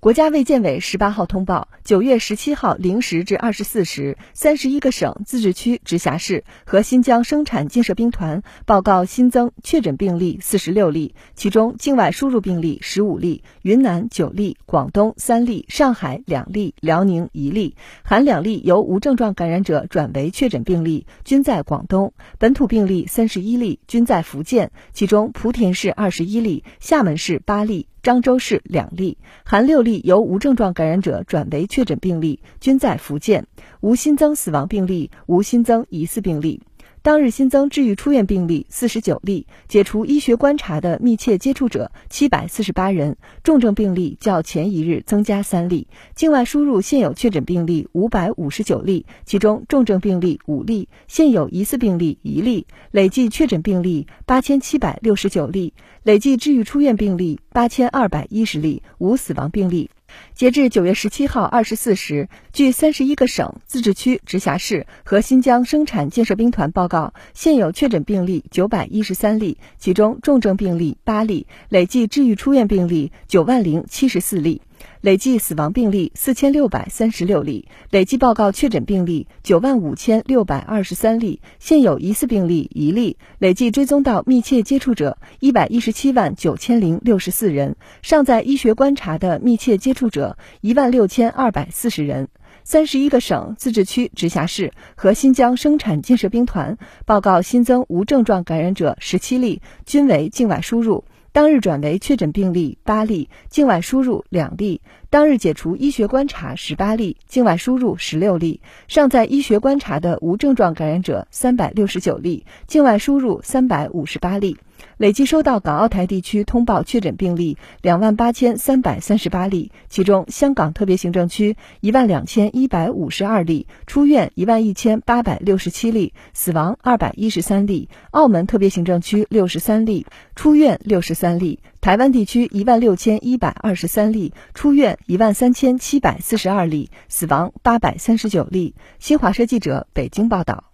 国家卫健委十八号通报，九月十七号零时至二十四时，三十一个省、自治区、直辖市和新疆生产建设兵团报告新增确诊病例四十六例，其中境外输入病例十五例，云南九例，广东三例，上海两例，辽宁一例，含两例由无症状感染者转为确诊病例，均在广东；本土病例三十一例，均在福建，其中莆田市二十一例，厦门市八例。漳州市两例，含六例由无症状感染者转为确诊病例，均在福建，无新增死亡病例，无新增疑似病例。当日新增治愈出院病例四十九例，解除医学观察的密切接触者七百四十八人，重症病例较前一日增加三例。境外输入现有确诊病例五百五十九例，其中重症病例五例，现有疑似病例一例，累计确诊病例八千七百六十九例，累计治愈出院病例八千二百一十例，无死亡病例。截至九月十七号二十四时，据三十一个省、自治区、直辖市和新疆生产建设兵团报告，现有确诊病例九百一十三例，其中重症病例八例，累计治愈出院病例九万零七十四例。累计死亡病例四千六百三十六例，累计报告确诊病例九万五千六百二十三例，现有疑似病例一例，累计追踪到密切接触者一百一十七万九千零六十四人，尚在医学观察的密切接触者一万六千二百四十人。三十一个省、自治区、直辖市和新疆生产建设兵团报告新增无症状感染者十七例，均为境外输入。当日转为确诊病例八例，境外输入两例；当日解除医学观察十八例，境外输入十六例；尚在医学观察的无症状感染者三百六十九例，境外输入三百五十八例。累计收到港澳台地区通报确诊病例两万八千三百三十八例，其中香港特别行政区一万两千一百五十二例，出院一万一千八百六十七例，死亡二百一十三例；澳门特别行政区六十三例，出院六十三例；台湾地区一万六千一百二十三例，出院一万三千七百四十二例，死亡八百三十九例。新华社记者北京报道。